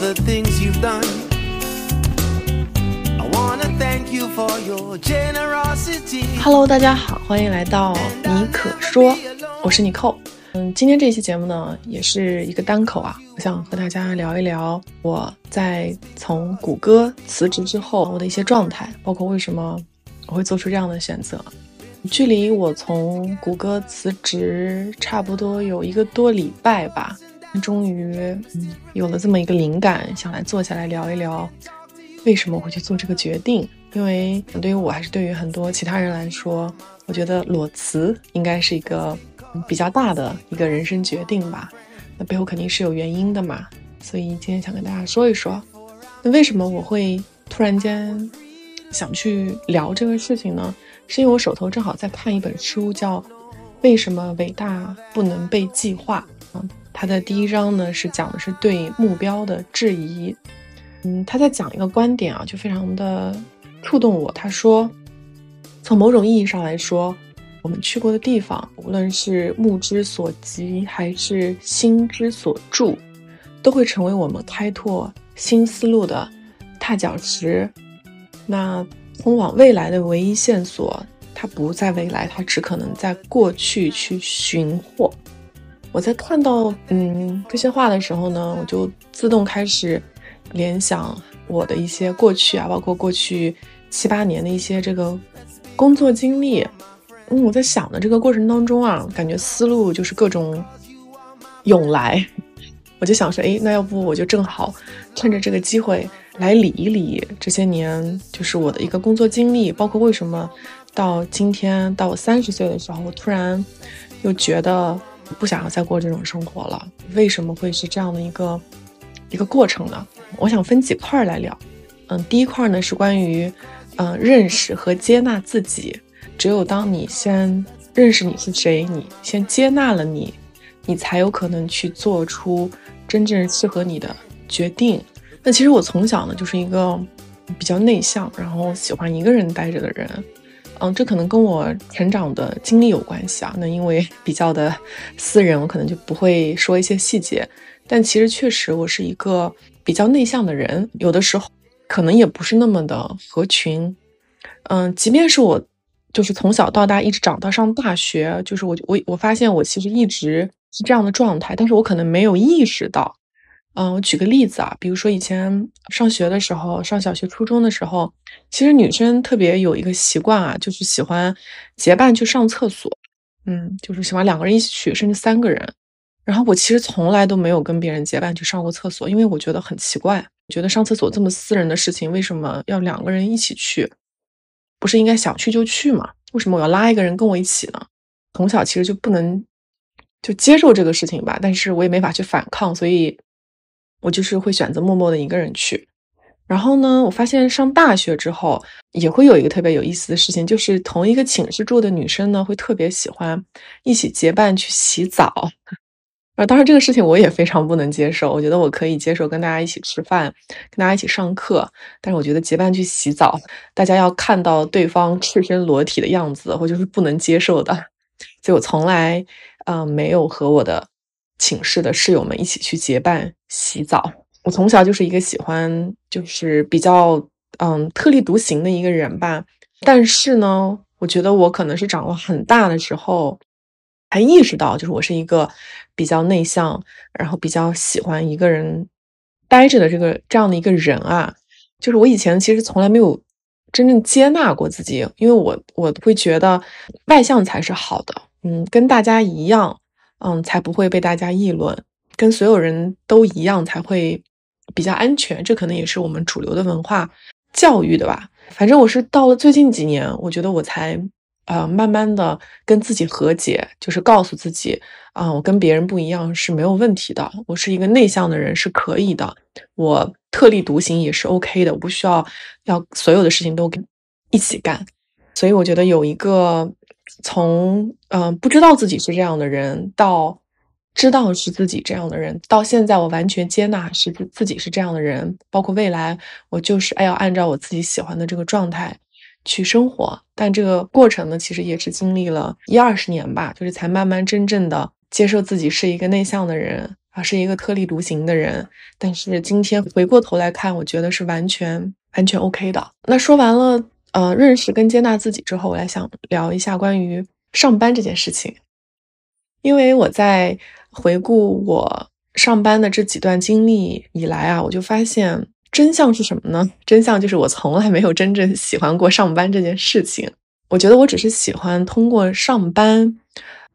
the things you've done. I wanna thank you for your generosity. Hello，大家好，欢迎来到你可说，我是你寇。嗯，今天这期节目呢，也是一个单口啊，我想和大家聊一聊我在从谷歌辞职之后我的一些状态，包括为什么我会做出这样的选择。距离我从谷歌辞职差不多有一个多礼拜吧，终于嗯有了这么一个灵感，想来坐下来聊一聊为什么会去做这个决定。因为对于我还是对于很多其他人来说，我觉得裸辞应该是一个比较大的一个人生决定吧。那背后肯定是有原因的嘛，所以今天想跟大家说一说，那为什么我会突然间想去聊这个事情呢？是因为我手头正好在看一本书，叫《为什么伟大不能被计划》啊。他的第一章呢是讲的是对目标的质疑。嗯，他在讲一个观点啊，就非常的触动我。他说，从某种意义上来说，我们去过的地方，无论是目之所及还是心之所住，都会成为我们开拓新思路的踏脚石。那。通往未来的唯一线索，它不在未来，它只可能在过去去寻获。我在看到嗯这些话的时候呢，我就自动开始联想我的一些过去啊，包括过去七八年的一些这个工作经历。嗯，我在想的这个过程当中啊，感觉思路就是各种涌来。我就想说，哎，那要不我就正好趁着这个机会。来理一理这些年，就是我的一个工作经历，包括为什么到今天到我三十岁的时候，我突然又觉得不想要再过这种生活了。为什么会是这样的一个一个过程呢？我想分几块来聊。嗯，第一块呢是关于嗯认识和接纳自己。只有当你先认识你是谁，你先接纳了你，你才有可能去做出真正适合你的决定。那其实我从小呢就是一个比较内向，然后喜欢一个人待着的人，嗯，这可能跟我成长的经历有关系啊。那因为比较的私人，我可能就不会说一些细节。但其实确实我是一个比较内向的人，有的时候可能也不是那么的合群。嗯，即便是我就是从小到大一直长到上大学，就是我我我发现我其实一直是这样的状态，但是我可能没有意识到。嗯，我举个例子啊，比如说以前上学的时候，上小学、初中的时候，其实女生特别有一个习惯啊，就是喜欢结伴去上厕所。嗯，就是喜欢两个人一起去，甚至三个人。然后我其实从来都没有跟别人结伴去上过厕所，因为我觉得很奇怪，觉得上厕所这么私人的事情，为什么要两个人一起去？不是应该想去就去吗？为什么我要拉一个人跟我一起呢？从小其实就不能就接受这个事情吧，但是我也没法去反抗，所以。我就是会选择默默的一个人去，然后呢，我发现上大学之后也会有一个特别有意思的事情，就是同一个寝室住的女生呢，会特别喜欢一起结伴去洗澡。啊，当然这个事情我也非常不能接受。我觉得我可以接受跟大家一起吃饭，跟大家一起上课，但是我觉得结伴去洗澡，大家要看到对方赤身裸体的样子，我就是不能接受的。所以我从来啊没有和我的。寝室的室友们一起去结伴洗澡。我从小就是一个喜欢，就是比较嗯特立独行的一个人吧。但是呢，我觉得我可能是长了很大的时候，才意识到，就是我是一个比较内向，然后比较喜欢一个人待着的这个这样的一个人啊。就是我以前其实从来没有真正接纳过自己，因为我我会觉得外向才是好的，嗯，跟大家一样。嗯，才不会被大家议论，跟所有人都一样才会比较安全。这可能也是我们主流的文化教育的吧。反正我是到了最近几年，我觉得我才呃慢慢的跟自己和解，就是告诉自己啊，我跟别人不一样是没有问题的。我是一个内向的人是可以的，我特立独行也是 OK 的，我不需要要所有的事情都跟一起干。所以我觉得有一个。从嗯不知道自己是这样的人，到知道是自己这样的人，到现在我完全接纳是自己是这样的人，包括未来我就是要按照我自己喜欢的这个状态去生活。但这个过程呢，其实也是经历了一二十年吧，就是才慢慢真正的接受自己是一个内向的人啊，是一个特立独行的人。但是今天回过头来看，我觉得是完全完全 OK 的。那说完了，呃，认识跟接纳自己之后，我来想聊一下关于上班这件事情。因为我在回顾我上班的这几段经历以来啊，我就发现真相是什么呢？真相就是我从来没有真正喜欢过上班这件事情。我觉得我只是喜欢通过上班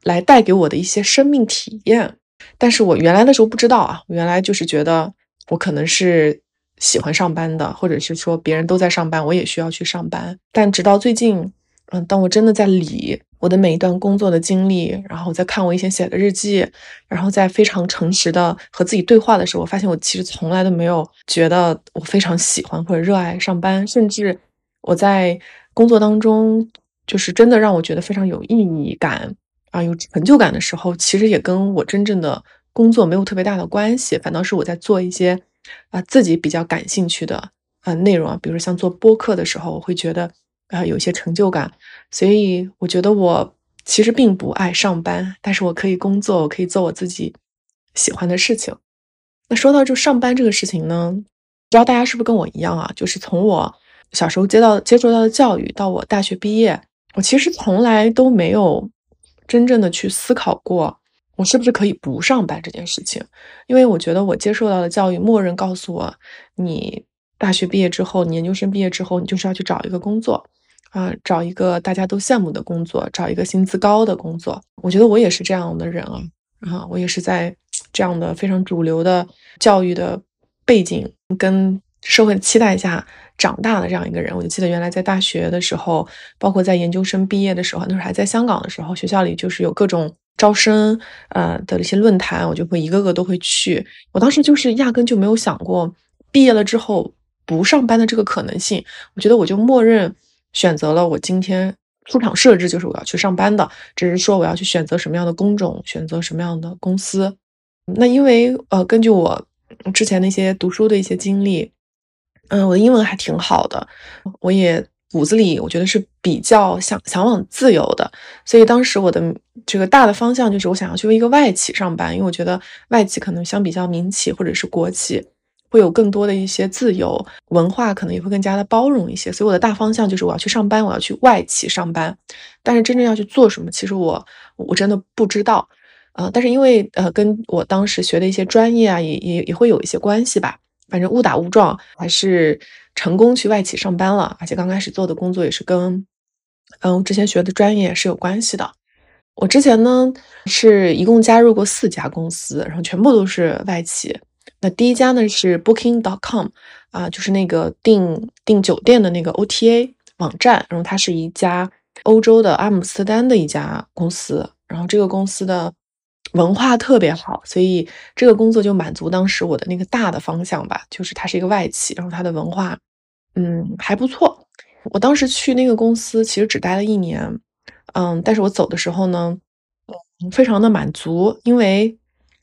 来带给我的一些生命体验，但是我原来的时候不知道啊，我原来就是觉得我可能是喜欢上班的，或者是说别人都在上班，我也需要去上班。但直到最近，嗯，当我真的在理我的每一段工作的经历，然后在看我以前写的日记，然后在非常诚实的和自己对话的时候，我发现我其实从来都没有觉得我非常喜欢或者热爱上班，甚至我在工作当中。就是真的让我觉得非常有意义感啊，有成就感的时候，其实也跟我真正的工作没有特别大的关系，反倒是我在做一些啊自己比较感兴趣的啊内容啊，比如像做播客的时候，我会觉得啊有些成就感。所以我觉得我其实并不爱上班，但是我可以工作，我可以做我自己喜欢的事情。那说到就上班这个事情呢，不知道大家是不是跟我一样啊？就是从我小时候接到接触到的教育到我大学毕业。我其实从来都没有真正的去思考过，我是不是可以不上班这件事情，因为我觉得我接受到的教育，默认告诉我，你大学毕业之后，你研究生毕业之后，你就是要去找一个工作，啊，找一个大家都羡慕的工作，找一个薪资高的工作。我觉得我也是这样的人啊，啊，我也是在这样的非常主流的教育的背景跟社会的期待下。长大的这样一个人，我就记得原来在大学的时候，包括在研究生毕业的时候，那时候还在香港的时候，学校里就是有各种招生呃的一些论坛，我就会一个个都会去。我当时就是压根就没有想过毕业了之后不上班的这个可能性。我觉得我就默认选择了我今天出厂设置就是我要去上班的，只是说我要去选择什么样的工种，选择什么样的公司。那因为呃，根据我之前那些读书的一些经历。嗯，我的英文还挺好的，我也骨子里我觉得是比较想向往自由的，所以当时我的这个大的方向就是我想要去一个外企上班，因为我觉得外企可能相比较民企或者是国企会有更多的一些自由，文化可能也会更加的包容一些，所以我的大方向就是我要去上班，我要去外企上班，但是真正要去做什么，其实我我真的不知道，呃，但是因为呃跟我当时学的一些专业啊，也也也会有一些关系吧。反正误打误撞，还是成功去外企上班了，而且刚开始做的工作也是跟，嗯，之前学的专业是有关系的。我之前呢是一共加入过四家公司，然后全部都是外企。那第一家呢是 Booking dot com 啊，就是那个订订酒店的那个 OTA 网站，然后它是一家欧洲的阿姆斯特丹的一家公司，然后这个公司的。文化特别好，所以这个工作就满足当时我的那个大的方向吧，就是它是一个外企，然后它的文化，嗯，还不错。我当时去那个公司其实只待了一年，嗯，但是我走的时候呢，嗯，非常的满足，因为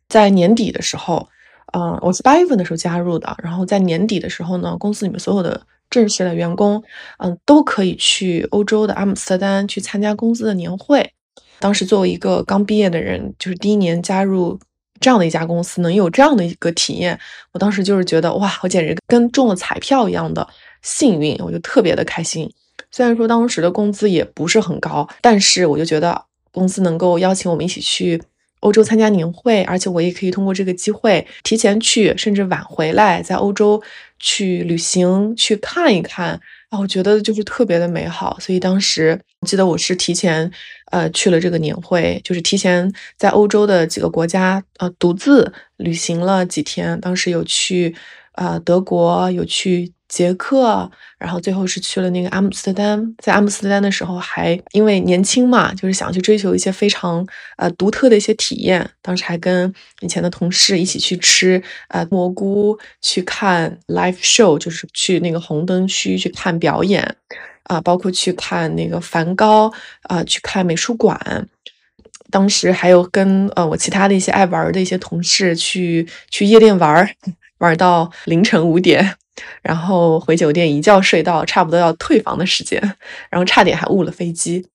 在年底的时候，嗯，我是八月份的时候加入的，然后在年底的时候呢，公司里面所有的正式的员工，嗯，都可以去欧洲的阿姆斯特丹去参加公司的年会。当时作为一个刚毕业的人，就是第一年加入这样的一家公司，能有这样的一个体验，我当时就是觉得哇，我简直跟中了彩票一样的幸运，我就特别的开心。虽然说当时的工资也不是很高，但是我就觉得公司能够邀请我们一起去欧洲参加年会，而且我也可以通过这个机会提前去，甚至晚回来，在欧洲去旅行去看一看。啊，我觉得就是特别的美好，所以当时我记得我是提前呃去了这个年会，就是提前在欧洲的几个国家呃独自旅行了几天，当时有去呃德国，有去。捷克，然后最后是去了那个阿姆斯特丹。在阿姆斯特丹的时候，还因为年轻嘛，就是想去追求一些非常呃独特的一些体验。当时还跟以前的同事一起去吃呃蘑菇，去看 live show，就是去那个红灯区去看表演啊，包括去看那个梵高啊，去看美术馆。当时还有跟呃我其他的一些爱玩的一些同事去去夜店玩儿，玩到凌晨五点。然后回酒店一觉睡到差不多要退房的时间，然后差点还误了飞机。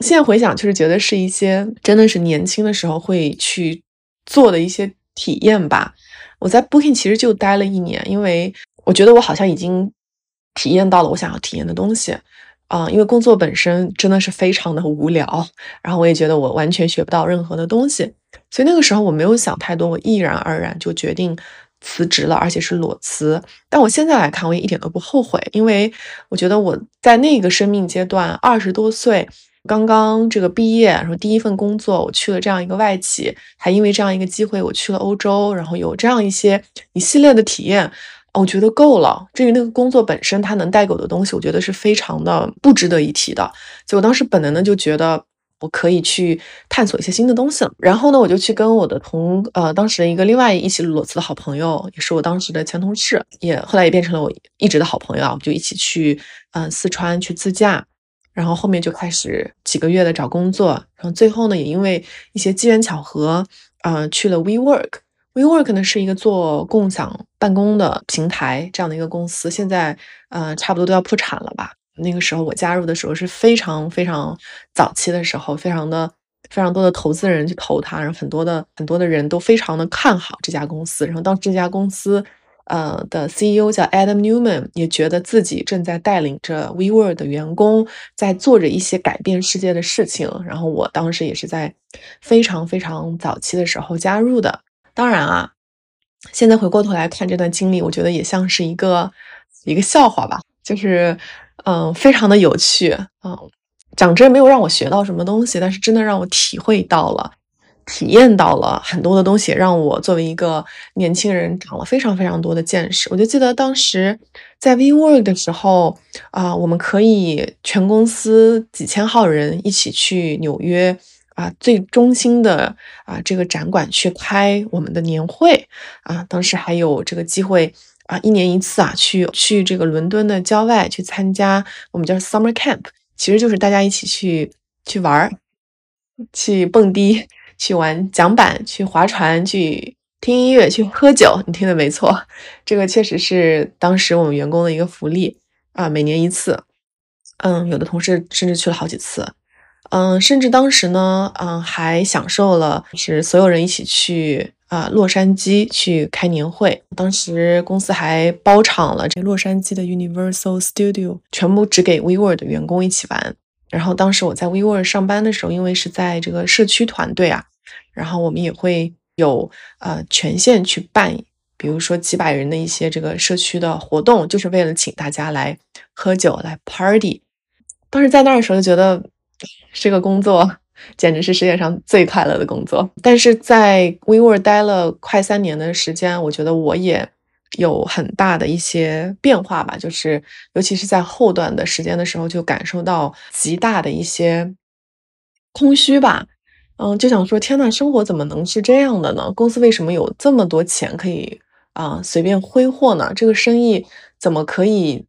现在回想，就是觉得是一些真的是年轻的时候会去做的一些体验吧。我在 Booking 其实就待了一年，因为我觉得我好像已经体验到了我想要体验的东西。啊，因为工作本身真的是非常的无聊，然后我也觉得我完全学不到任何的东西，所以那个时候我没有想太多，我毅然而然就决定辞职了，而且是裸辞。但我现在来看，我也一点都不后悔，因为我觉得我在那个生命阶段，二十多岁，刚刚这个毕业，然后第一份工作，我去了这样一个外企，还因为这样一个机会，我去了欧洲，然后有这样一些一系列的体验。我觉得够了。至于那个工作本身，它能带给我的东西，我觉得是非常的不值得一提的。所以我当时本能的就觉得我可以去探索一些新的东西了。然后呢，我就去跟我的同呃当时一个另外一起裸辞的好朋友，也是我当时的前同事，也后来也变成了我一直的好朋友啊。我们就一起去嗯四川去自驾，然后后面就开始几个月的找工作，然后最后呢，也因为一些机缘巧合，呃去了 WeWork。WeWork 呢是一个做共享办公的平台，这样的一个公司，现在呃差不多都要破产了吧？那个时候我加入的时候是非常非常早期的时候，非常的非常多的投资人去投它，然后很多的很多的人都非常的看好这家公司。然后当这家公司呃的 CEO 叫 Adam Newman，也觉得自己正在带领着 WeWork 的员工在做着一些改变世界的事情。然后我当时也是在非常非常早期的时候加入的。当然啊，现在回过头来看这段经历，我觉得也像是一个一个笑话吧，就是嗯，非常的有趣嗯，讲真，没有让我学到什么东西，但是真的让我体会到了、体验到了很多的东西，让我作为一个年轻人长了非常非常多的见识。我就记得当时在 WeWork 的时候啊，我们可以全公司几千号人一起去纽约。啊，最中心的啊，这个展馆去开我们的年会啊，当时还有这个机会啊，一年一次啊，去去这个伦敦的郊外去参加我们叫 summer camp，其实就是大家一起去去玩儿，去蹦迪，去玩桨板，去划船，去听音乐，去喝酒。你听的没错，这个确实是当时我们员工的一个福利啊，每年一次。嗯，有的同事甚至去了好几次。嗯，甚至当时呢，嗯，还享受了是所有人一起去啊洛杉矶去开年会。当时公司还包场了这洛杉矶的 Universal Studio，全部只给 WeWork 的员工一起玩。然后当时我在 WeWork 上班的时候，因为是在这个社区团队啊，然后我们也会有呃权限去办，比如说几百人的一些这个社区的活动，就是为了请大家来喝酒来 party。当时在那儿的时候就觉得。这个工作简直是世界上最快乐的工作。但是在 WeWork 待了快三年的时间，我觉得我也有很大的一些变化吧。就是尤其是在后段的时间的时候，就感受到极大的一些空虚吧。嗯，就想说，天呐，生活怎么能是这样的呢？公司为什么有这么多钱可以啊随便挥霍呢？这个生意怎么可以？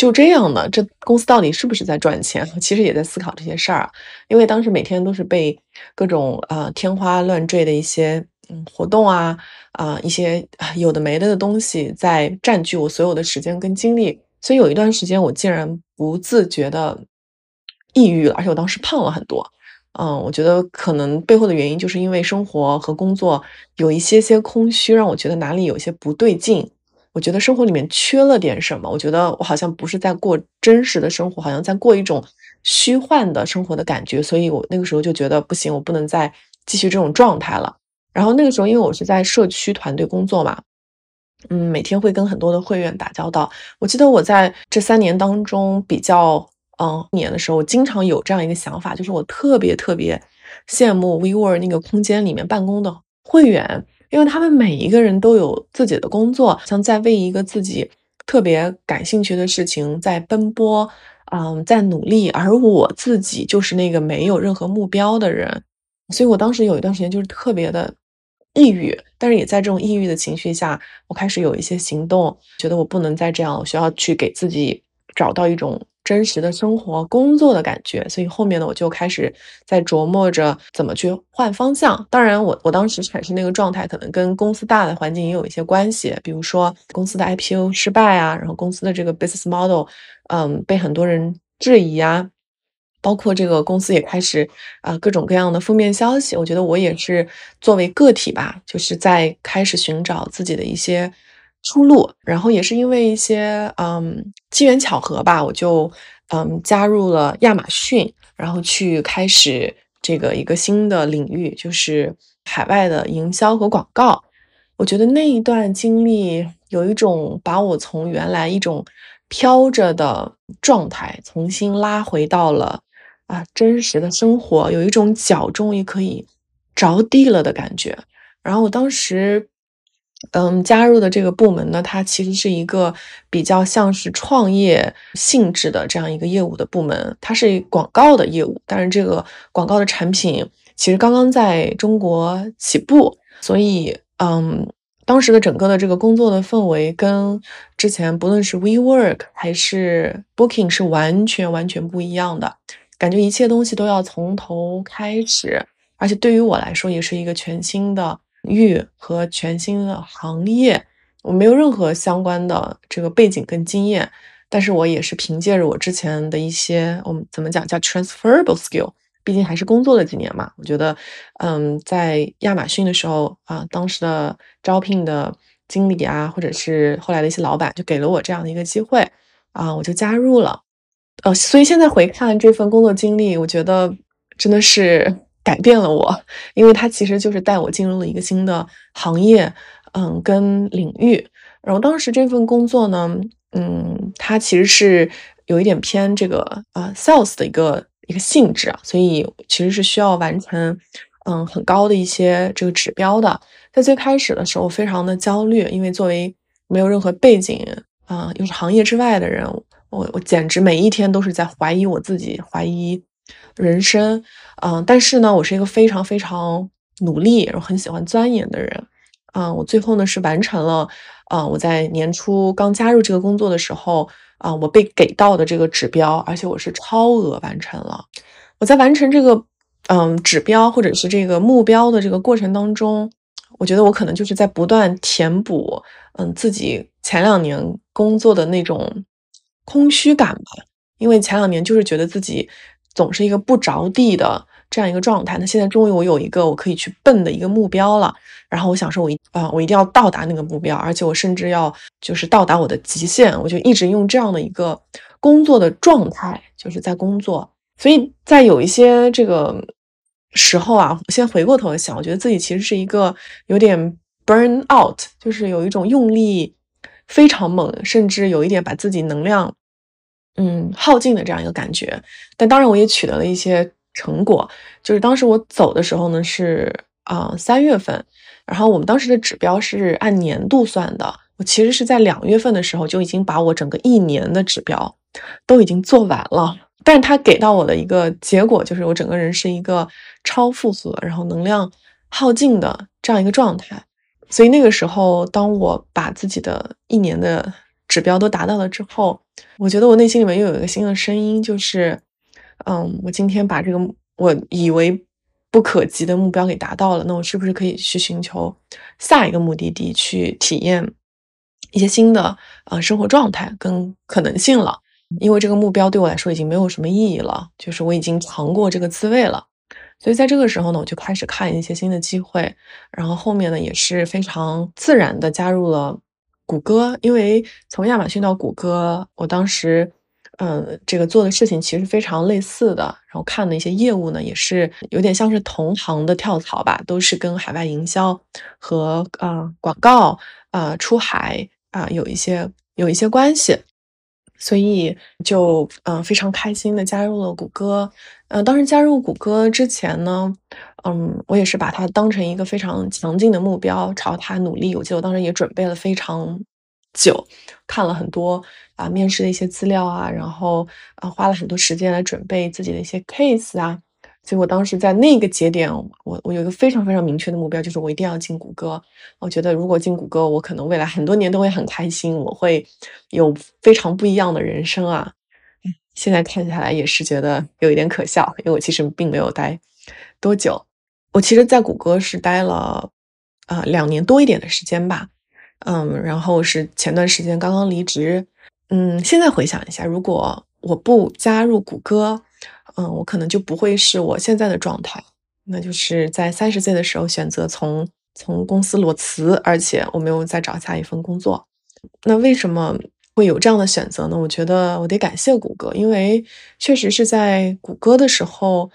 就这样的，这公司到底是不是在赚钱？其实也在思考这些事儿啊。因为当时每天都是被各种呃天花乱坠的一些嗯活动啊啊一些有的没的的东西在占据我所有的时间跟精力，所以有一段时间我竟然不自觉的抑郁了，而且我当时胖了很多。嗯，我觉得可能背后的原因就是因为生活和工作有一些些空虚，让我觉得哪里有些不对劲。我觉得生活里面缺了点什么，我觉得我好像不是在过真实的生活，好像在过一种虚幻的生活的感觉，所以我那个时候就觉得不行，我不能再继续这种状态了。然后那个时候，因为我是在社区团队工作嘛，嗯，每天会跟很多的会员打交道。我记得我在这三年当中比较嗯年的时候，我经常有这样一个想法，就是我特别特别羡慕 WeWork 那个空间里面办公的会员。因为他们每一个人都有自己的工作，像在为一个自己特别感兴趣的事情在奔波，嗯，在努力。而我自己就是那个没有任何目标的人，所以我当时有一段时间就是特别的抑郁。但是也在这种抑郁的情绪下，我开始有一些行动，觉得我不能再这样，我需要去给自己找到一种。真实的生活、工作的感觉，所以后面呢，我就开始在琢磨着怎么去换方向。当然，我我当时产生那个状态，可能跟公司大的环境也有一些关系，比如说公司的 IPO 失败啊，然后公司的这个 business model，嗯，被很多人质疑啊，包括这个公司也开始啊各种各样的负面消息。我觉得我也是作为个体吧，就是在开始寻找自己的一些出路。然后也是因为一些嗯机缘巧合吧，我就嗯加入了亚马逊，然后去开始这个一个新的领域，就是海外的营销和广告。我觉得那一段经历有一种把我从原来一种飘着的状态重新拉回到了啊真实的生活，有一种脚终于可以着地了的感觉。然后我当时嗯加入的这个部门呢，它其实是一个比较像是创业性质的这样一个业务的部门，它是广告的业务，但是这个广告的产品其实刚刚在中国起步，所以。嗯，当时的整个的这个工作的氛围跟之前不论是 WeWork 还是 Booking 是完全完全不一样的，感觉一切东西都要从头开始，而且对于我来说也是一个全新的域和全新的行业，我没有任何相关的这个背景跟经验，但是我也是凭借着我之前的一些我们怎么讲叫 transferable skill。毕竟还是工作了几年嘛，我觉得，嗯，在亚马逊的时候啊，当时的招聘的经理啊，或者是后来的一些老板，就给了我这样的一个机会啊，我就加入了。呃，所以现在回看这份工作经历，我觉得真的是改变了我，因为它其实就是带我进入了一个新的行业，嗯，跟领域。然后当时这份工作呢，嗯，它其实是有一点偏这个啊 sales 的一个。一个性质啊，所以其实是需要完成嗯很高的一些这个指标的。在最开始的时候，非常的焦虑，因为作为没有任何背景啊，又是行业之外的人，我我简直每一天都是在怀疑我自己，怀疑人生。嗯，但是呢，我是一个非常非常努力，然后很喜欢钻研的人。嗯，我最后呢是完成了，啊，我在年初刚加入这个工作的时候。啊，我被给到的这个指标，而且我是超额完成了。我在完成这个嗯指标或者是这个目标的这个过程当中，我觉得我可能就是在不断填补嗯自己前两年工作的那种空虚感吧。因为前两年就是觉得自己总是一个不着地的这样一个状态。那现在终于我有一个我可以去奔的一个目标了。然后我想说，我一啊，我一定要到达那个目标，而且我甚至要就是到达我的极限，我就一直用这样的一个工作的状态，就是在工作。所以在有一些这个时候啊，我先回过头想，我觉得自己其实是一个有点 burn out，就是有一种用力非常猛，甚至有一点把自己能量嗯耗尽的这样一个感觉。但当然，我也取得了一些成果，就是当时我走的时候呢，是啊三月份。然后我们当时的指标是按年度算的，我其实是在两月份的时候就已经把我整个一年的指标都已经做完了，但是他给到我的一个结果就是我整个人是一个超负荷，然后能量耗尽的这样一个状态。所以那个时候，当我把自己的一年的指标都达到了之后，我觉得我内心里面又有一个新的声音，就是，嗯，我今天把这个我以为。不可及的目标给达到了，那我是不是可以去寻求下一个目的地，去体验一些新的呃生活状态跟可能性了？因为这个目标对我来说已经没有什么意义了，就是我已经尝过这个滋味了。所以在这个时候呢，我就开始看一些新的机会，然后后面呢也是非常自然的加入了谷歌，因为从亚马逊到谷歌，我当时。嗯，这个做的事情其实非常类似的，然后看的一些业务呢，也是有点像是同行的跳槽吧，都是跟海外营销和啊广告啊出海啊有一些有一些关系，所以就嗯非常开心的加入了谷歌。嗯，当时加入谷歌之前呢，嗯，我也是把它当成一个非常强劲的目标，朝它努力。我记得我当时也准备了非常。久看了很多啊面试的一些资料啊，然后啊花了很多时间来准备自己的一些 case 啊，所以我当时在那个节点，我我有一个非常非常明确的目标，就是我一定要进谷歌。我觉得如果进谷歌，我可能未来很多年都会很开心，我会有非常不一样的人生啊。现在看下来也是觉得有一点可笑，因为我其实并没有待多久，我其实在谷歌是待了啊两年多一点的时间吧。嗯，然后是前段时间刚刚离职。嗯，现在回想一下，如果我不加入谷歌，嗯，我可能就不会是我现在的状态，那就是在三十岁的时候选择从从公司裸辞，而且我没有再找下一份工作。那为什么会有这样的选择呢？我觉得我得感谢谷歌，因为确实是在谷歌的时候，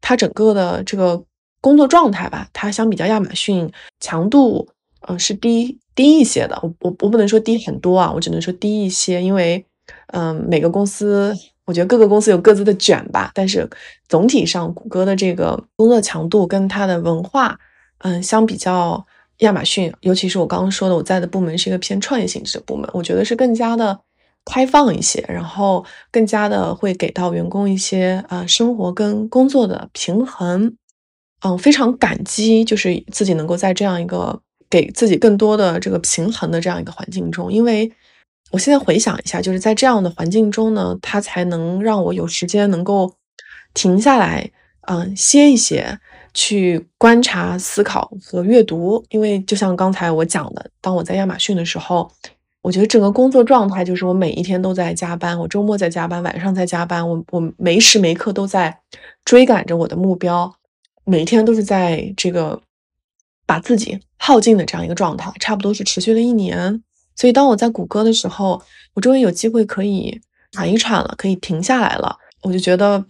它整个的这个工作状态吧，它相比较亚马逊强度，呃，是低低一些的。我我我不能说低很多啊，我只能说低一些，因为嗯，每个公司，我觉得各个公司有各自的卷吧，但是总体上，谷歌的这个工作强度跟它的文化，嗯，相比较。亚马逊，尤其是我刚刚说的，我在的部门是一个偏创业性质的部门，我觉得是更加的开放一些，然后更加的会给到员工一些啊生活跟工作的平衡。嗯，非常感激，就是自己能够在这样一个给自己更多的这个平衡的这样一个环境中，因为我现在回想一下，就是在这样的环境中呢，它才能让我有时间能够停下来，嗯，歇一歇。去观察、思考和阅读，因为就像刚才我讲的，当我在亚马逊的时候，我觉得整个工作状态就是我每一天都在加班，我周末在加班，晚上在加班，我我没时没刻都在追赶着我的目标，每天都是在这个把自己耗尽的这样一个状态，差不多是持续了一年。所以当我在谷歌的时候，我终于有机会可以喘一喘了，可以停下来了，我就觉得，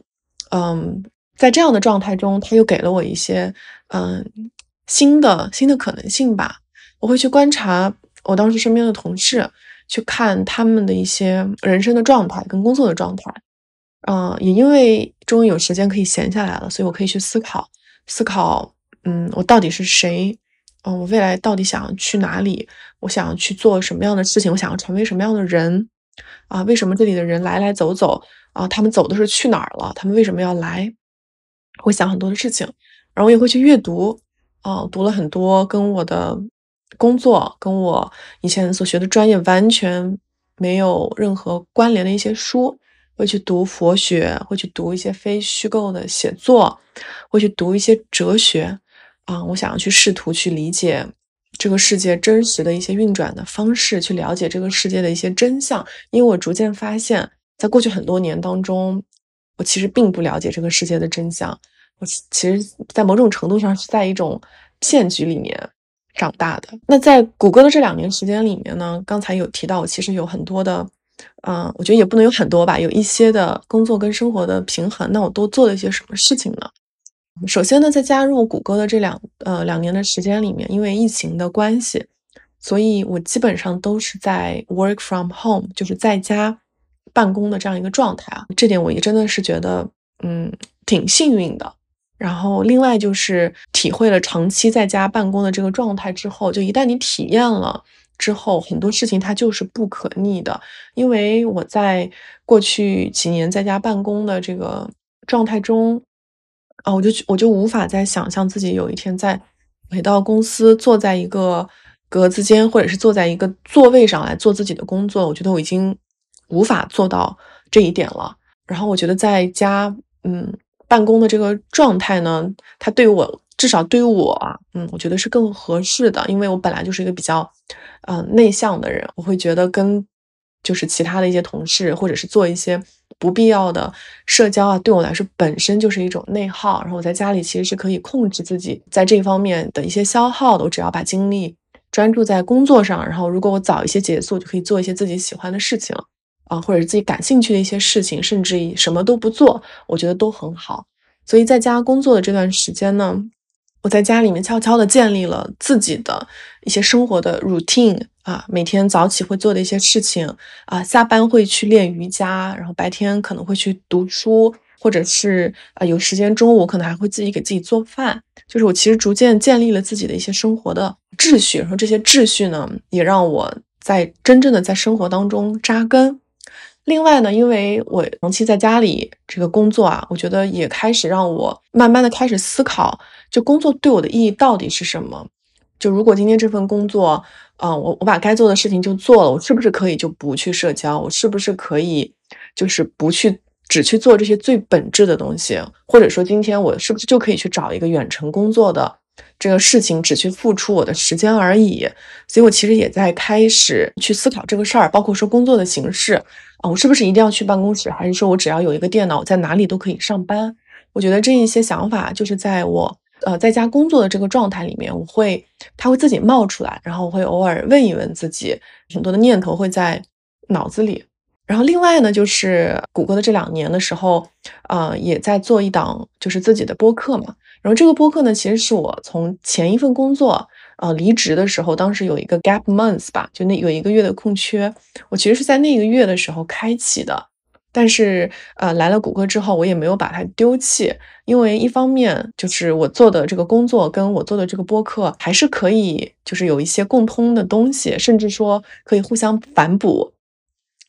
嗯。在这样的状态中，他又给了我一些嗯新的新的可能性吧。我会去观察我当时身边的同事，去看他们的一些人生的状态跟工作的状态。嗯，也因为终于有时间可以闲下来了，所以我可以去思考思考，嗯，我到底是谁？嗯，我未来到底想要去哪里？我想要去做什么样的事情？我想要成为什么样的人？啊，为什么这里的人来来走走啊？他们走的是去哪儿了？他们为什么要来？会想很多的事情，然后我也会去阅读，啊，读了很多跟我的工作、跟我以前所学的专业完全没有任何关联的一些书，会去读佛学，会去读一些非虚构的写作，会去读一些哲学，啊，我想要去试图去理解这个世界真实的一些运转的方式，去了解这个世界的一些真相，因为我逐渐发现，在过去很多年当中。我其实并不了解这个世界的真相，我其实，在某种程度上是在一种骗局里面长大的。那在谷歌的这两年时间里面呢，刚才有提到，我其实有很多的，嗯，我觉得也不能有很多吧，有一些的工作跟生活的平衡。那我都做了一些什么事情呢？首先呢，在加入谷歌的这两呃两年的时间里面，因为疫情的关系，所以我基本上都是在 work from home，就是在家。办公的这样一个状态啊，这点我也真的是觉得，嗯，挺幸运的。然后另外就是体会了长期在家办公的这个状态之后，就一旦你体验了之后，很多事情它就是不可逆的。因为我在过去几年在家办公的这个状态中，啊，我就我就无法再想象自己有一天在回到公司，坐在一个格子间，或者是坐在一个座位上来做自己的工作。我觉得我已经。无法做到这一点了。然后我觉得在家，嗯，办公的这个状态呢，它对我，至少对于我，嗯，我觉得是更合适的。因为我本来就是一个比较，嗯，内向的人，我会觉得跟就是其他的一些同事，或者是做一些不必要的社交啊，对我来说本身就是一种内耗。然后我在家里其实是可以控制自己在这方面的一些消耗的。我只要把精力专注在工作上，然后如果我早一些结束，就可以做一些自己喜欢的事情。啊，或者是自己感兴趣的一些事情，甚至于什么都不做，我觉得都很好。所以在家工作的这段时间呢，我在家里面悄悄的建立了自己的一些生活的 routine 啊，每天早起会做的一些事情啊，下班会去练瑜伽，然后白天可能会去读书，或者是啊有时间中午可能还会自己给自己做饭。就是我其实逐渐建立了自己的一些生活的秩序，然后这些秩序呢，也让我在真正的在生活当中扎根。另外呢，因为我长期在家里这个工作啊，我觉得也开始让我慢慢的开始思考，就工作对我的意义到底是什么？就如果今天这份工作，嗯，我我把该做的事情就做了，我是不是可以就不去社交？我是不是可以就是不去只去做这些最本质的东西？或者说今天我是不是就可以去找一个远程工作的这个事情只去付出我的时间而已。所以我其实也在开始去思考这个事儿，包括说工作的形式啊，我是不是一定要去办公室，还是说我只要有一个电脑，在哪里都可以上班？我觉得这一些想法就是在我呃在家工作的这个状态里面，我会它会自己冒出来，然后我会偶尔问一问自己，很多的念头会在脑子里。然后另外呢，就是谷歌的这两年的时候，呃，也在做一档就是自己的播客嘛。然后这个播客呢，其实是我从前一份工作呃离职的时候，当时有一个 gap month 吧，就那有一个月的空缺，我其实是在那个月的时候开启的。但是呃来了谷歌之后，我也没有把它丢弃，因为一方面就是我做的这个工作跟我做的这个播客还是可以，就是有一些共通的东西，甚至说可以互相反哺。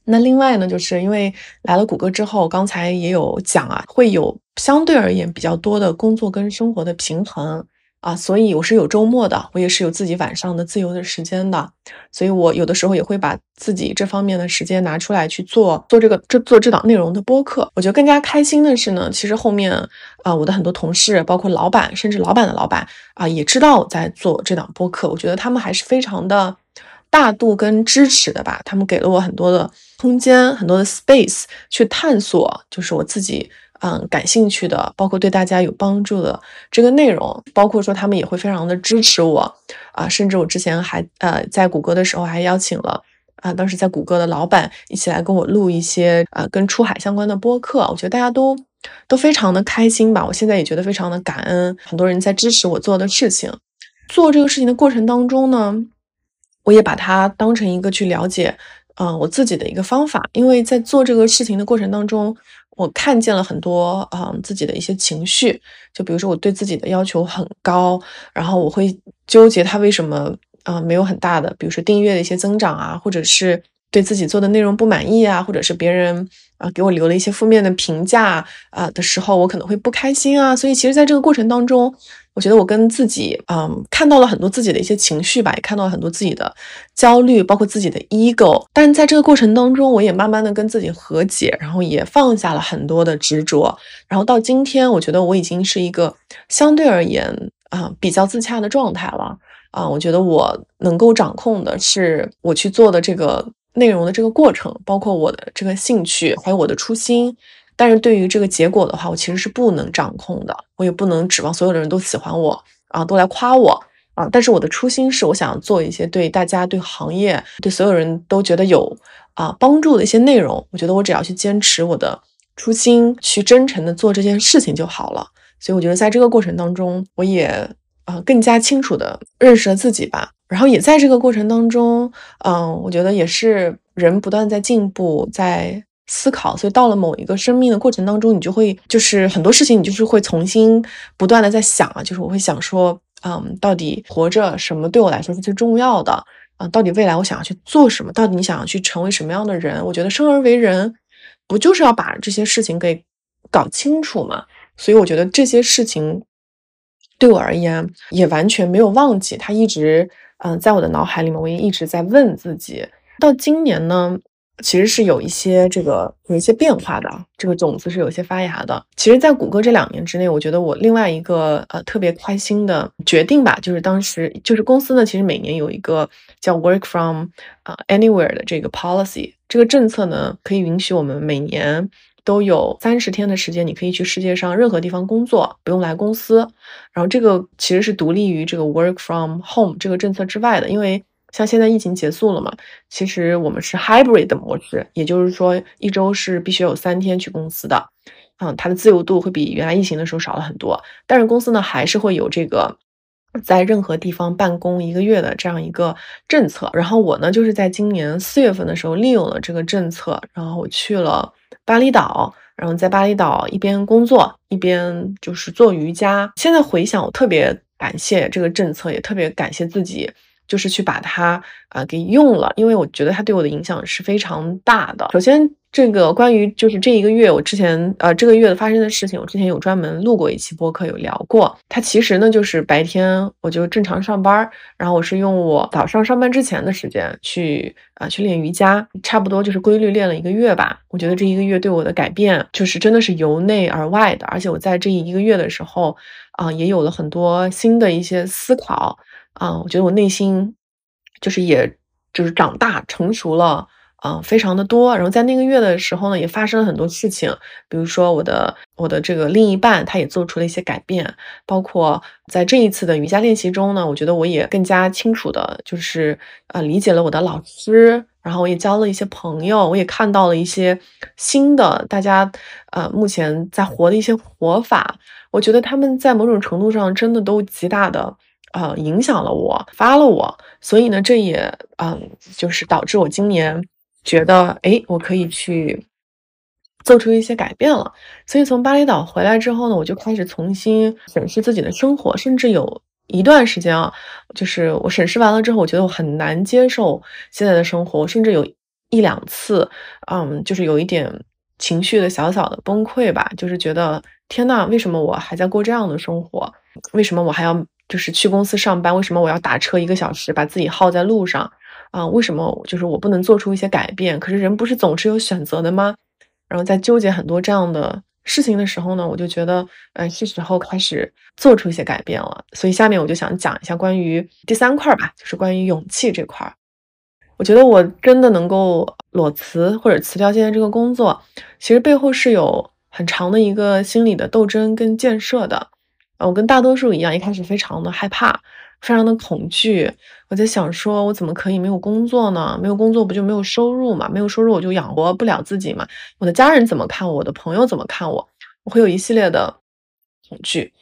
那另外呢，就是因为来了谷歌之后，刚才也有讲啊，会有相对而言比较多的工作跟生活的平衡啊，所以我是有周末的，我也是有自己晚上的自由的时间的，所以我有的时候也会把自己这方面的时间拿出来去做做这个这做这档内容的播客。我觉得更加开心的是呢，其实后面啊，我的很多同事，包括老板，甚至老板的老板啊，也知道我在做这档播客，我觉得他们还是非常的。大度跟支持的吧，他们给了我很多的空间，很多的 space 去探索，就是我自己嗯感兴趣的，包括对大家有帮助的这个内容，包括说他们也会非常的支持我啊，甚至我之前还呃在谷歌的时候还邀请了啊，当时在谷歌的老板一起来跟我录一些呃跟出海相关的播客，我觉得大家都都非常的开心吧，我现在也觉得非常的感恩，很多人在支持我做的事情，做这个事情的过程当中呢。我也把它当成一个去了解，嗯，我自己的一个方法，因为在做这个事情的过程当中，我看见了很多，嗯，自己的一些情绪，就比如说我对自己的要求很高，然后我会纠结他为什么，啊，没有很大的，比如说订阅的一些增长啊，或者是对自己做的内容不满意啊，或者是别人啊给我留了一些负面的评价啊的时候，我可能会不开心啊，所以其实在这个过程当中。我觉得我跟自己，嗯，看到了很多自己的一些情绪吧，也看到了很多自己的焦虑，包括自己的 ego。但在这个过程当中，我也慢慢的跟自己和解，然后也放下了很多的执着。然后到今天，我觉得我已经是一个相对而言啊比较自洽的状态了。啊，我觉得我能够掌控的是我去做的这个内容的这个过程，包括我的这个兴趣，还有我的初心。但是对于这个结果的话，我其实是不能掌控的，我也不能指望所有的人都喜欢我啊，都来夸我啊。但是我的初心是我想做一些对大家、对行业、对所有人都觉得有啊帮助的一些内容。我觉得我只要去坚持我的初心，去真诚的做这件事情就好了。所以我觉得在这个过程当中，我也啊更加清楚的认识了自己吧。然后也在这个过程当中，嗯，我觉得也是人不断在进步，在。思考，所以到了某一个生命的过程当中，你就会就是很多事情，你就是会重新不断的在想啊，就是我会想说，嗯，到底活着什么对我来说是最重要的啊？到底未来我想要去做什么？到底你想要去成为什么样的人？我觉得生而为人，不就是要把这些事情给搞清楚吗？所以我觉得这些事情对我而言也完全没有忘记，他一直嗯在我的脑海里面，我也一直在问自己，到今年呢？其实是有一些这个有一些变化的，这个种子是有些发芽的。其实，在谷歌这两年之内，我觉得我另外一个呃特别开心的决定吧，就是当时就是公司呢，其实每年有一个叫 Work from 啊 Anywhere 的这个 policy，这个政策呢可以允许我们每年都有三十天的时间，你可以去世界上任何地方工作，不用来公司。然后这个其实是独立于这个 Work from Home 这个政策之外的，因为。像现在疫情结束了嘛，其实我们是 hybrid 的模式，也就是说一周是必须有三天去公司的，嗯，它的自由度会比原来疫情的时候少了很多。但是公司呢还是会有这个在任何地方办公一个月的这样一个政策。然后我呢就是在今年四月份的时候利用了这个政策，然后我去了巴厘岛，然后在巴厘岛一边工作一边就是做瑜伽。现在回想，我特别感谢这个政策，也特别感谢自己。就是去把它啊给用了，因为我觉得它对我的影响是非常大的。首先，这个关于就是这一个月我之前呃这个月的发生的事情，我之前有专门录过一期播客有聊过。它其实呢就是白天我就正常上班，然后我是用我早上上班之前的时间去啊去练瑜伽，差不多就是规律练了一个月吧。我觉得这一个月对我的改变就是真的是由内而外的，而且我在这一个月的时候啊也有了很多新的一些思考啊，我觉得我内心就是也就是长大成熟了。啊，非常的多。然后在那个月的时候呢，也发生了很多事情，比如说我的我的这个另一半，他也做出了一些改变。包括在这一次的瑜伽练习中呢，我觉得我也更加清楚的，就是呃理解了我的老师，然后我也交了一些朋友，我也看到了一些新的大家呃目前在活的一些活法。我觉得他们在某种程度上真的都极大的呃影响了我，发了我。所以呢，这也嗯就是导致我今年。觉得哎，我可以去做出一些改变了。所以从巴厘岛回来之后呢，我就开始重新审视自己的生活，甚至有一段时间啊，就是我审视完了之后，我觉得我很难接受现在的生活，甚至有一两次，嗯，就是有一点情绪的小小的崩溃吧，就是觉得天呐，为什么我还在过这样的生活？为什么我还要就是去公司上班？为什么我要打车一个小时，把自己耗在路上？啊，为什么就是我不能做出一些改变？可是人不是总是有选择的吗？然后在纠结很多这样的事情的时候呢，我就觉得，呃，是时候开始做出一些改变了。所以下面我就想讲一下关于第三块吧，就是关于勇气这块。我觉得我真的能够裸辞或者辞掉现在这个工作，其实背后是有很长的一个心理的斗争跟建设的。我跟大多数一样，一开始非常的害怕。非常的恐惧，我在想，说我怎么可以没有工作呢？没有工作不就没有收入嘛？没有收入我就养活不了自己嘛？我的家人怎么看？我的朋友怎么看我？我会有一系列的恐惧。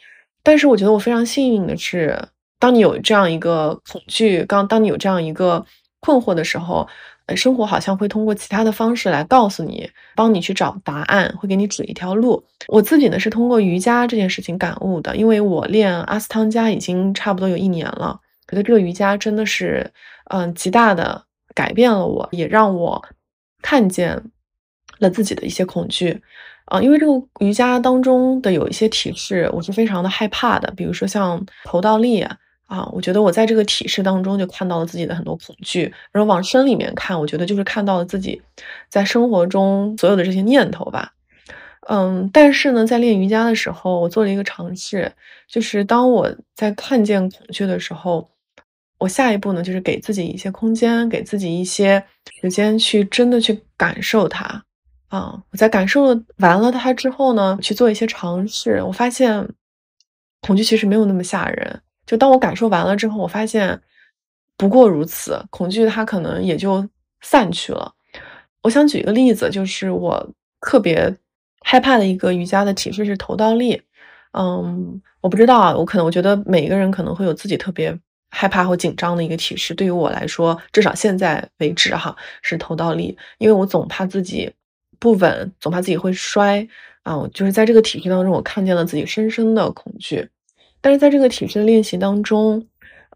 但是我觉得我非常幸运的是，当你有这样一个恐惧，刚当你有这样一个困惑的时候。生活好像会通过其他的方式来告诉你，帮你去找答案，会给你指一条路。我自己呢是通过瑜伽这件事情感悟的，因为我练阿斯汤加已经差不多有一年了，觉得这个瑜伽真的是，嗯，极大的改变了我，也让我看见了自己的一些恐惧。啊，因为这个瑜伽当中的有一些体式，我是非常的害怕的，比如说像头倒立。啊，啊我觉得我在这个体式当中就看到了自己的很多恐惧，然后往深里面看，我觉得就是看到了自己在生活中所有的这些念头吧。嗯，但是呢，在练瑜伽的时候，我做了一个尝试，就是当我在看见恐惧的时候，我下一步呢，就是给自己一些空间，给自己一些时间去真的去感受它。啊，我在感受完了它之后呢，去做一些尝试，我发现恐惧其实没有那么吓人。就当我感受完了之后，我发现不过如此，恐惧它可能也就散去了。我想举一个例子，就是我特别害怕的一个瑜伽的体式是头倒立。嗯，我不知道啊，我可能我觉得每一个人可能会有自己特别害怕或紧张的一个体式。对于我来说，至少现在为止哈，是头倒立，因为我总怕自己不稳，总怕自己会摔啊。就是在这个体式当中，我看见了自己深深的恐惧。但是在这个体式的练习当中，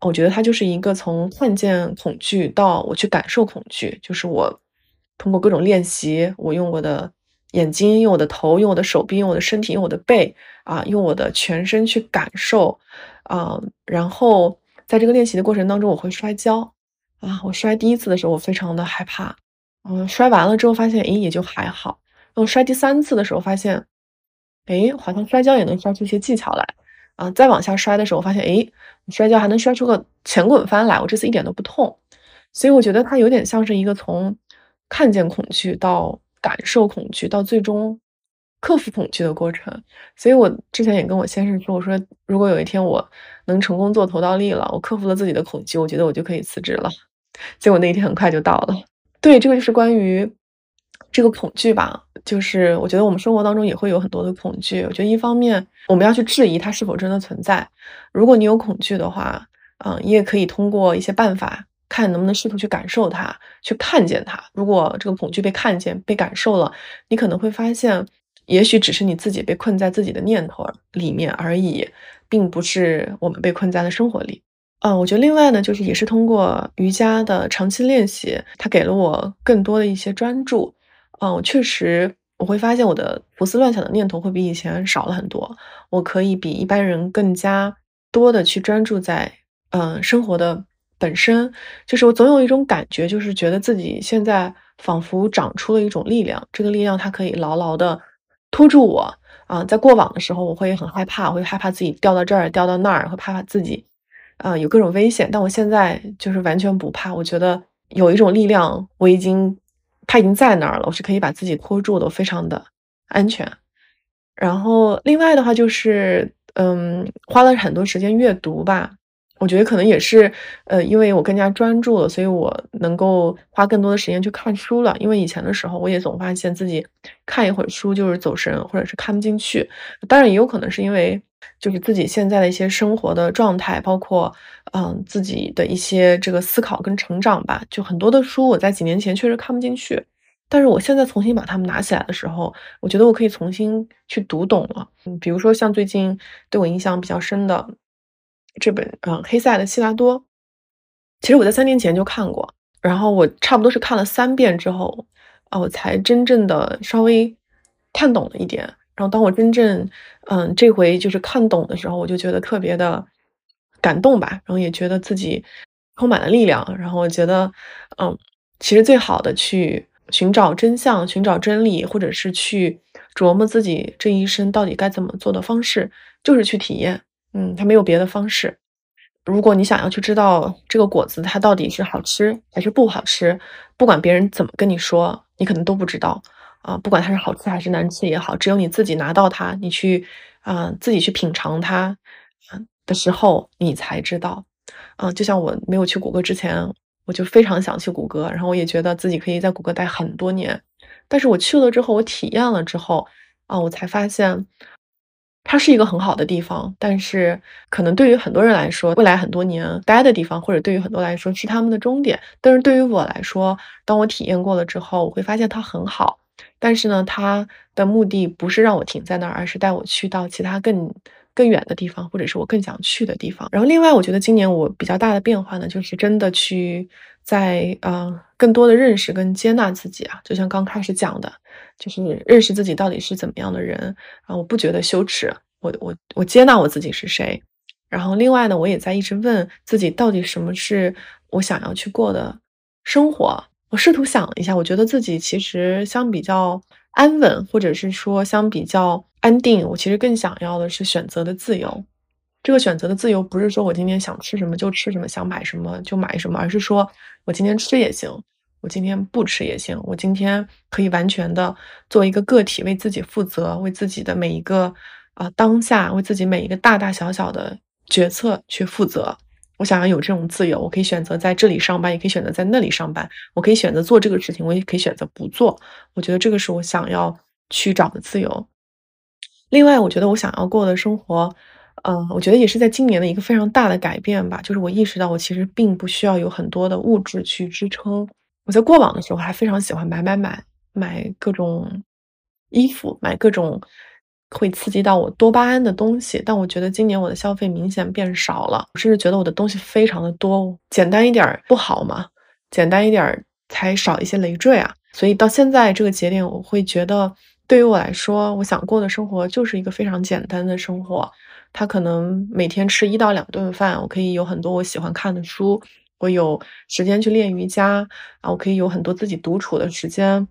我觉得它就是一个从看见恐惧到我去感受恐惧，就是我通过各种练习，我用我的眼睛、用我的头、用我的手臂、用我的身体、用我的背啊，用我的全身去感受啊。然后在这个练习的过程当中，我会摔跤啊。我摔第一次的时候，我非常的害怕，嗯，摔完了之后发现，诶，也就还好。我摔第三次的时候，发现，诶，好像摔跤也能摔出一些技巧来。啊，再往下摔的时候，我发现，哎，摔跤还能摔出个前滚翻来，我这次一点都不痛。所以我觉得它有点像是一个从看见恐惧到感受恐惧，到最终克服恐惧的过程。所以我之前也跟我先生说，我说如果有一天我能成功做头倒立了，我克服了自己的恐惧，我觉得我就可以辞职了。结果那一天很快就到了。对，这个就是关于。这个恐惧吧，就是我觉得我们生活当中也会有很多的恐惧。我觉得一方面我们要去质疑它是否真的存在。如果你有恐惧的话，嗯，你也可以通过一些办法，看能不能试图去感受它，去看见它。如果这个恐惧被看见、被感受了，你可能会发现，也许只是你自己被困在自己的念头里面而已，并不是我们被困在了生活里。嗯，我觉得另外呢，就是也是通过瑜伽的长期练习，它给了我更多的一些专注。嗯，确实我会发现我的胡思乱想的念头会比以前少了很多。我可以比一般人更加多的去专注在嗯生活的本身。就是我总有一种感觉，就是觉得自己现在仿佛长出了一种力量，这个力量它可以牢牢的拖住我。啊，在过往的时候，我会很害怕，我会害怕自己掉到这儿，掉到那儿，会害怕自己，啊，有各种危险。但我现在就是完全不怕，我觉得有一种力量，我已经，他已经在那儿了，我是可以把自己拖住的，非常的安全。然后另外的话就是，嗯，花了很多时间阅读吧。我觉得可能也是，呃，因为我更加专注了，所以我能够花更多的时间去看书了。因为以前的时候，我也总发现自己看一会儿书就是走神，或者是看不进去。当然，也有可能是因为就是自己现在的一些生活的状态，包括嗯自己的一些这个思考跟成长吧。就很多的书，我在几年前确实看不进去，但是我现在重新把它们拿起来的时候，我觉得我可以重新去读懂了。嗯，比如说像最近对我印象比较深的。这本嗯，黑塞的《悉达多》，其实我在三年前就看过，然后我差不多是看了三遍之后，啊，我才真正的稍微看懂了一点。然后当我真正嗯这回就是看懂的时候，我就觉得特别的感动吧，然后也觉得自己充满了力量。然后我觉得，嗯，其实最好的去寻找真相、寻找真理，或者是去琢磨自己这一生到底该怎么做的方式，就是去体验。嗯，它没有别的方式。如果你想要去知道这个果子它到底是好吃还是不好吃，不管别人怎么跟你说，你可能都不知道啊。不管它是好吃还是难吃也好，只有你自己拿到它，你去啊自己去品尝它的时候，你才知道。嗯，就像我没有去谷歌之前，我就非常想去谷歌，然后我也觉得自己可以在谷歌待很多年。但是我去了之后，我体验了之后啊，我才发现。它是一个很好的地方，但是可能对于很多人来说，未来很多年待的地方，或者对于很多来说是他们的终点。但是对于我来说，当我体验过了之后，我会发现它很好。但是呢，它的目的不是让我停在那儿，而是带我去到其他更更远的地方，或者是我更想去的地方。然后，另外，我觉得今年我比较大的变化呢，就是真的去在呃更多的认识跟接纳自己啊，就像刚开始讲的。就是认识自己到底是怎么样的人啊！我不觉得羞耻，我我我接纳我自己是谁。然后另外呢，我也在一直问自己，到底什么是我想要去过的生活。我试图想一下，我觉得自己其实相比较安稳，或者是说相比较安定，我其实更想要的是选择的自由。这个选择的自由，不是说我今天想吃什么就吃什么，想买什么就买什么，而是说我今天吃也行。我今天不吃也行，我今天可以完全的做一个个体，为自己负责，为自己的每一个啊当下，为自己每一个大大小小的决策去负责。我想要有这种自由，我可以选择在这里上班，也可以选择在那里上班。我可以选择做这个事情，我也可以选择不做。我觉得这个是我想要去找的自由。另外，我觉得我想要过的生活，嗯，我觉得也是在今年的一个非常大的改变吧，就是我意识到我其实并不需要有很多的物质去支撑。我在过往的时候还非常喜欢买买买买各种衣服，买各种会刺激到我多巴胺的东西。但我觉得今年我的消费明显变少了，我甚至觉得我的东西非常的多。简单一点不好吗？简单一点才少一些累赘啊。所以到现在这个节点，我会觉得对于我来说，我想过的生活就是一个非常简单的生活。它可能每天吃一到两顿饭，我可以有很多我喜欢看的书。我有时间去练瑜伽啊，我可以有很多自己独处的时间，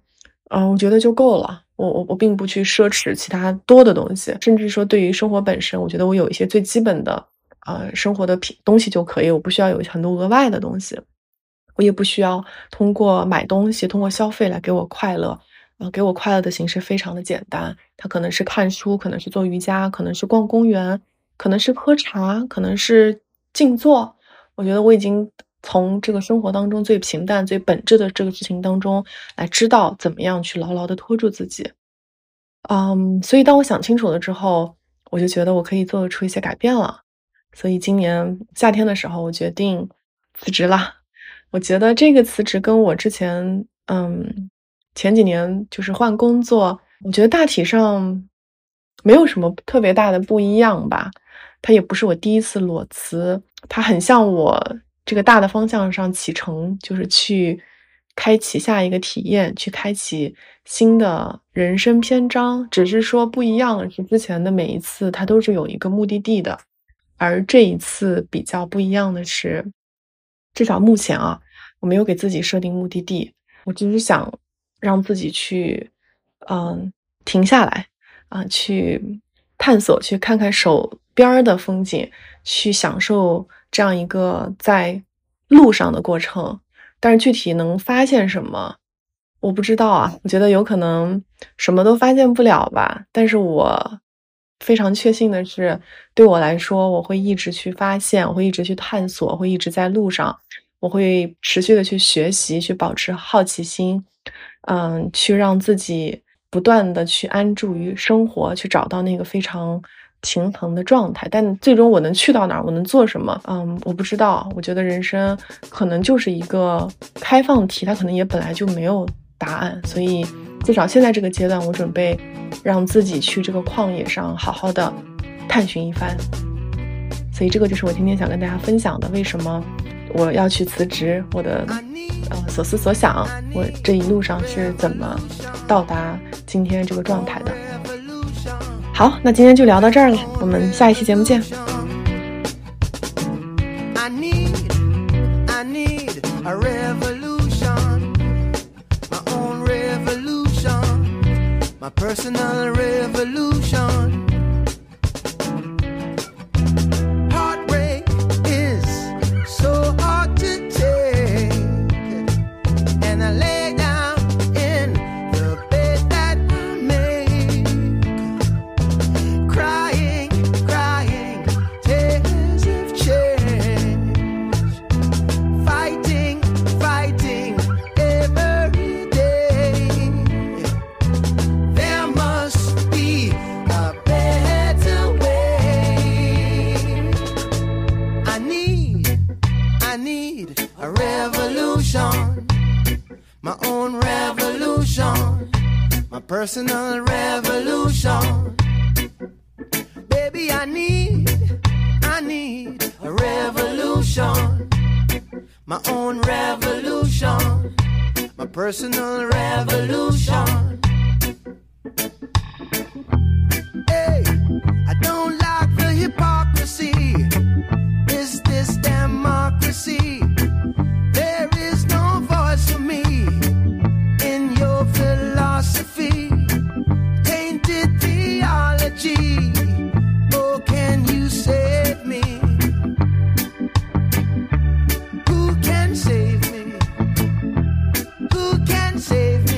嗯，我觉得就够了。我我我并不去奢侈其他多的东西，甚至说对于生活本身，我觉得我有一些最基本的呃生活的品东西就可以，我不需要有很多额外的东西，我也不需要通过买东西、通过消费来给我快乐。啊，给我快乐的形式非常的简单，它可能是看书，可能是做瑜伽，可能是逛公园，可能是喝茶，可能是静坐。我觉得我已经。从这个生活当中最平淡、最本质的这个事情当中来知道怎么样去牢牢的拖住自己，嗯，所以当我想清楚了之后，我就觉得我可以做出一些改变了。所以今年夏天的时候，我决定辞职了。我觉得这个辞职跟我之前，嗯，前几年就是换工作，我觉得大体上没有什么特别大的不一样吧。它也不是我第一次裸辞，它很像我。这个大的方向上启程，就是去开启下一个体验，去开启新的人生篇章。只是说不一样的是，之前的每一次它都是有一个目的地的，而这一次比较不一样的是，至少目前啊，我没有给自己设定目的地，我只是想让自己去，嗯，停下来啊，去探索，去看看手边的风景，去享受这样一个在路上的过程。但是具体能发现什么，我不知道啊。我觉得有可能什么都发现不了吧。但是我非常确信的是，对我来说，我会一直去发现，我会一直去探索，会一直在路上，我会持续的去学习，去保持好奇心，嗯，去让自己不断的去安住于生活，去找到那个非常。平衡的状态，但最终我能去到哪儿，我能做什么？嗯，我不知道。我觉得人生可能就是一个开放题，它可能也本来就没有答案。所以，至少现在这个阶段，我准备让自己去这个旷野上好好的探寻一番。所以，这个就是我今天想跟大家分享的，为什么我要去辞职，我的呃所思所想，我这一路上是怎么到达今天这个状态的。好，那今天就聊到这儿了，我们下一期节目见。personal and save